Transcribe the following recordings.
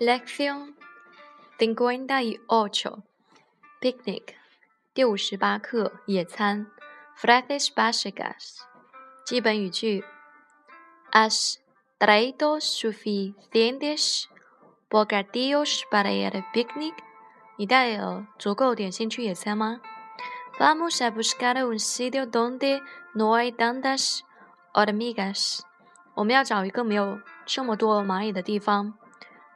Lección cincuenta y ocho. Picnic. 第五十八课野餐。Frases básicas. 基本语句。Has traído suficientes bocadillos para el picnic? 你带了足够点心去野餐吗？Vamos a buscar un sitio donde no hay tantas hormigas. 我们要找一个没有这么多蚂蚁的地方。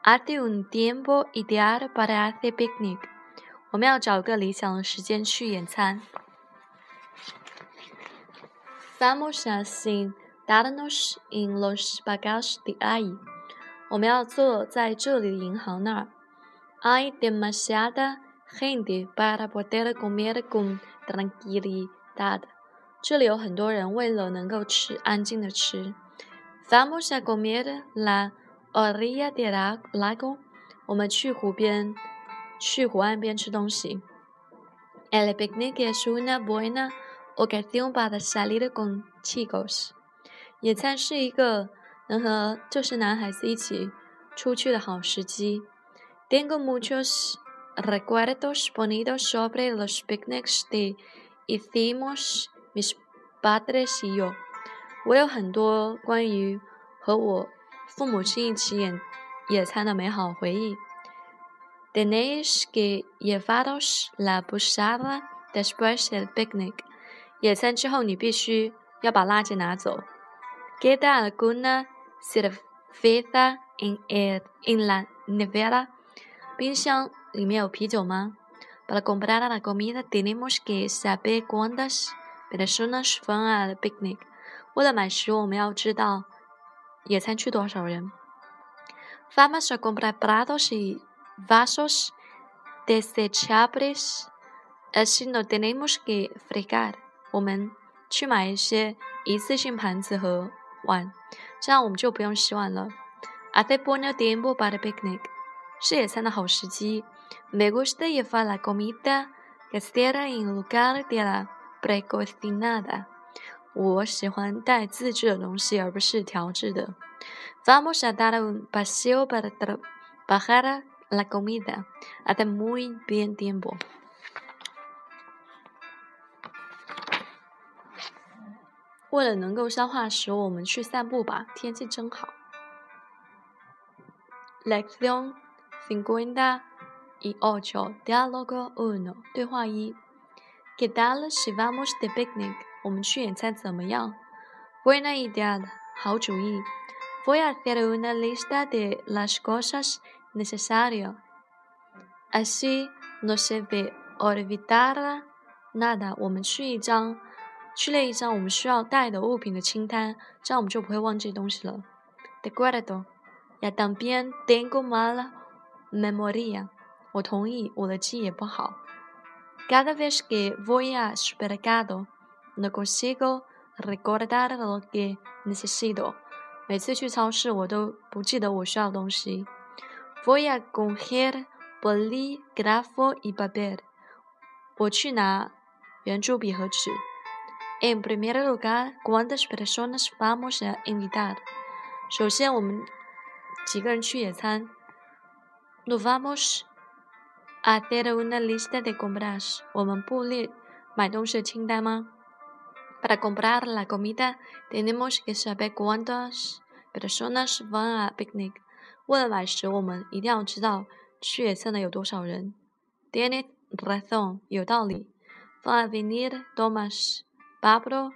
Hace un tiempo ideal para hacer picnic。我们要找个理想的时间去野餐。Vamos a sentarnos en los bajos de ahí。我们要坐在这里的银行那儿。Hay demasiada gente para poder comer con tranquilidad。这里有很多人，为了能够吃，安静的吃。Vamos a comer la orilla del lago，我们去湖边，去湖岸边吃东西。El picnic es una buena ocasión para salir con chicos。野餐是一个能和就是男孩子一起出去的好时机。Tengo muchos recuerdos bonitos sobre los picnics que hicimos mis padres y yo。我有很多关于和我父母亲一起野野餐的美好回忆。Tenéis que llevaros la posada después del picnic。野餐之后，你必须要把垃圾拿走。¿Queda alguna cerveza en el en la nevera？冰箱里面有啤酒吗？Para comprar la comida tenemos que saber cuántas personas van al picnic。为了买食物，我们要知道野餐去多少人。Vamos a comprar platos y vasos desechables, así no tenemos que fregar。我们去买一些一次性盘子和碗，这样我们就不用洗碗了。Hace buen tiempo para picnic，是野餐的好时机。Me gusta llevar la comida casera en lugar de la precocinada。我喜欢带自制的东西，而不是调制的。Vamos a dar un paseo para bajar la comida. Hace muy bien tiempo. 为了能够消化食物，我们去散步吧。天气真好。Lección cincuenta y ocho. Diálogo uno. 对话一。¿Qué tal si vamos de picnic? 我们去野餐怎么样？Buena idea. 好主意。Voy a hacer una lista de las cosas necesarias. Así no se ve olvidar nada. 我们去一张，去列一张我们需要带的物品的清单，这样我们就不会忘记东西了。De acuerdo. Ya también tengo mala memoria. 我同意，我的记忆也不好。Cada vez que voy a supermercado, no consigo recordar lo que necesito. 每次去超市，我都不记得我需要的东西。Voy a coger bolígrafo y papel。我去拿圆珠笔和纸。En primer lugar, ¿cuántas personas vamos a invitar？首先，我们几个人去野餐？No vamos a hacer una lista de compras。我们不列买东西的清单吗 ？Para comprar la comida tenemos que saber cuántas personas van a picnic。为了买食，我们一定要知道去野餐的有多少人。Tiene razón，有道理。Van a venir Tomás, Pablo,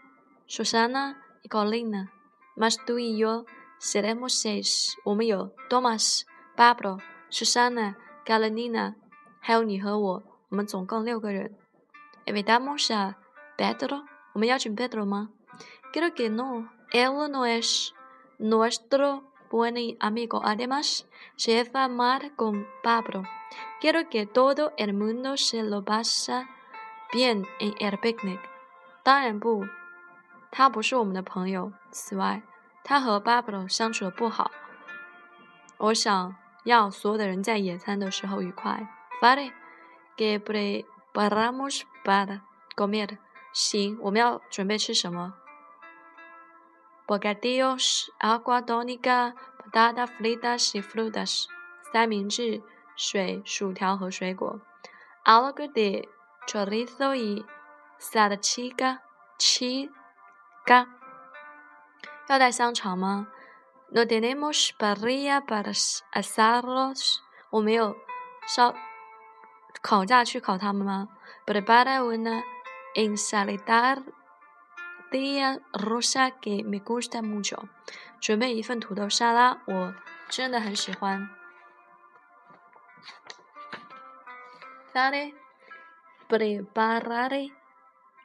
Susana y Colina. Más tú y yo seremos seis。我们有 Tomás, Pablo, Susana, Carolina，还有你和我，我们总共六个人。Invitamos a Pedro。 我们邀请 Pedro 吗？Creo que no. Él no es nuestro buen amigo. Además, se va mal con Pablo. Quiero que todo el mundo se lo pase bien en el picnic. 当然不，他不是我们的朋友。此外，他和 Pablo 相处的不好。我想要所有的人在野餐的时候愉快。Vale, que preparamos para comer. 行，我们要准备吃什么？bocadillos, agua tónica, patatas fritas y frutas. 三明治、水、薯条和水果。Algo de chorizo y salchicha, chica。要带香肠吗？No tenemos parrilla para asarlos。我没有烧烤架去烤它们吗？Prepara una ensalada rosa que me gusta mucho。准备一份土豆沙拉，我真的很喜欢。Dale, prepararé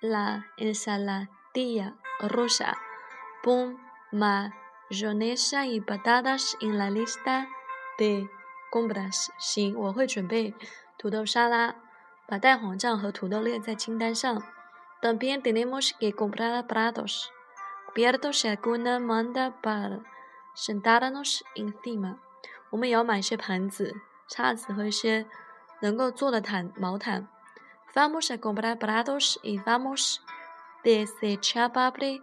la ensalada rosa. Pon mayonesa y patatas en la lista de compras。行，我会准备土豆沙拉，把蛋黄酱和土豆列在清单上。También tenemos que comprar platos, cubiertos y alguna manta para sentarnos encima。我们也要买一些盘子、叉子和一些能够坐的毯、毛毯。Vamos a comprar platos y vamos desechable,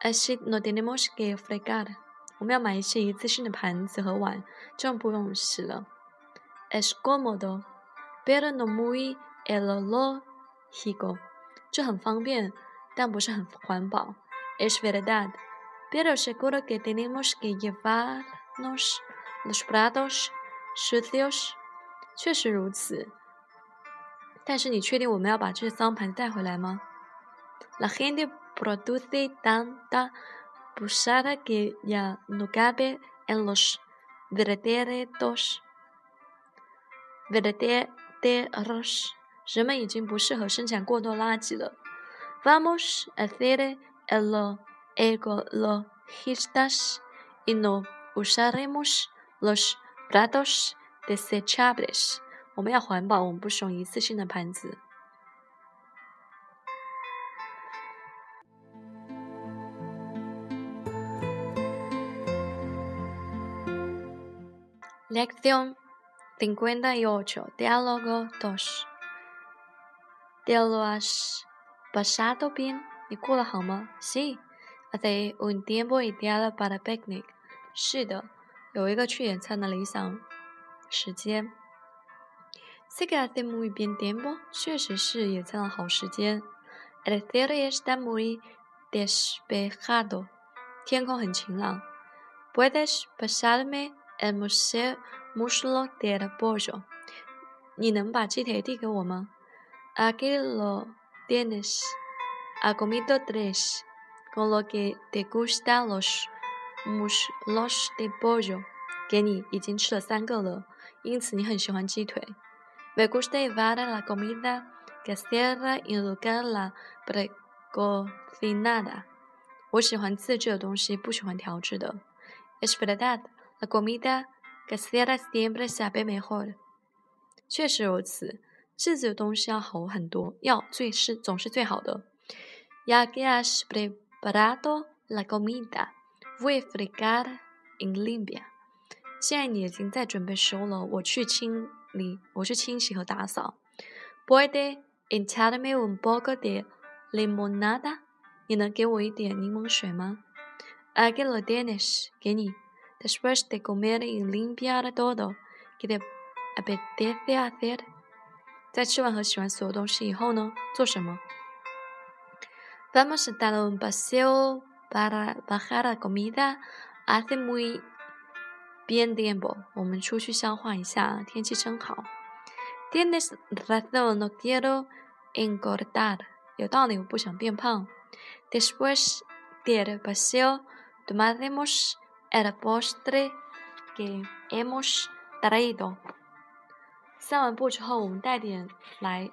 así no tenemos que fregar。我们要买一些一次性的盘子和碗，这样不用洗了。Es cómodo, pero no muy ecológico。 这很方便，但不是很环保。Es verdad, pero seguro que tenemos que llevarnos los platos sucios。确实如此，但是你确定我们要把这些脏盘带回来吗？La gente produce tanta basura que ya no cabe en los vertederos. Vertederos. 人们已经不适合生产过多垃圾了。Vamos a hacer el ego lo histas en los usaremos los platos desechables。我们要环保，我们不使用一次性的盘子。Lección 58, diálogo dos。Delos pasado bien, ¿y cuál hago? Sí, hace un tiempo ideal para picnic. 是的，有一个去野餐的理想时间。Sí que hace muy bien tiempo，确实是野餐的好时间。El cielo está muy despejado，天空很晴朗。Puedes pasarme el museo muslo del pollo，你能把鸡腿递给我吗？？Aquí lo tienes. Ha comido tres, con lo que te gustan los muslos de pollo. 给你，已经吃了三个了，因此你很喜欢鸡腿。Me gusta llevar la comida casera en lugar la precocinada. 我喜欢自制的东西，不喜欢调制的。Es verdad, la comida casera siempre sabe mejor. 确实如此。 自制的东西要好很多，要最是总是最好的。Ya que has preparado la comida, voy a fregar en limpia。现在你已经在准备食物了，我去清理，我去清洗和打扫。Puede echarme un poco de limonada？你能给我一点柠檬水吗？Aquí lo tienes，给你。Después de comer y limpiar todo, ¿qué te apetece hacer？在吃完和洗完所有东西以后呢，做什么？Vamos a dar un paseo para bajar la comida. Hace muy bien tiempo. 我们出去消化一下，天气真好。Tienes razón, no quiero engordar. 有道理，我不想变胖。Después del paseo, tomaremos el postre que hemos traído. 散完步之后，我们带点来，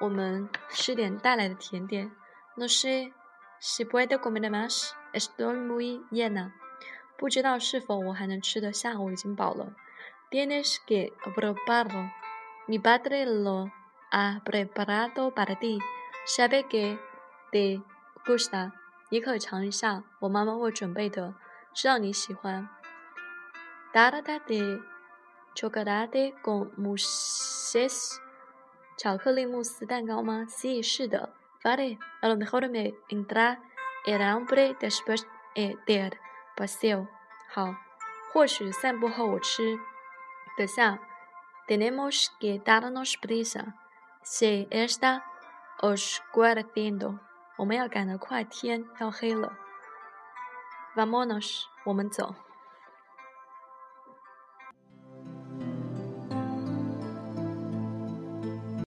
我们吃点带来的甜点。No sé si puedo comer más. Estoy muy llena. 不知道是否我还能吃得下，我已经饱了。Tienes que probarlo. Mi padre lo ha preparado para ti. Sabe que te gusta. 你可以尝一下，我妈妈为准备的，知道你喜欢。Tarta de chocolate con mousse，巧克力慕斯蛋糕吗？Sí，是的。Vale, a lo mejor me entra el hambre después del paseo。好，或许散步后我吃等下，tenemos que darnos prisa. Se está oscureciendo，我们要赶得快，天要黑了。Vamonos，我们走。